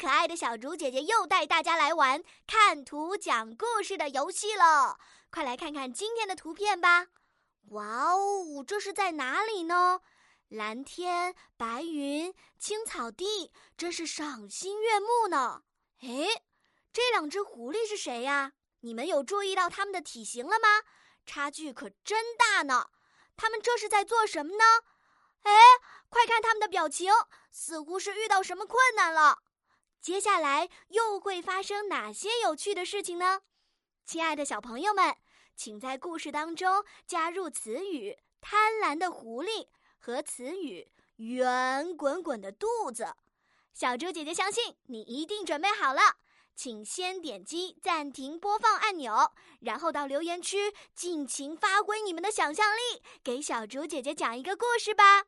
可爱的小竹姐姐又带大家来玩看图讲故事的游戏了。快来看看今天的图片吧！哇哦，这是在哪里呢？蓝天、白云、青草地，真是赏心悦目呢。哎，这两只狐狸是谁呀？你们有注意到它们的体型了吗？差距可真大呢。它们这是在做什么呢？哎，快看它们的表情，似乎是遇到什么困难了。接下来又会发生哪些有趣的事情呢？亲爱的小朋友们，请在故事当中加入词语“贪婪的狐狸”和词语“圆滚滚的肚子”。小猪姐姐相信你一定准备好了，请先点击暂停播放按钮，然后到留言区尽情发挥你们的想象力，给小猪姐姐讲一个故事吧。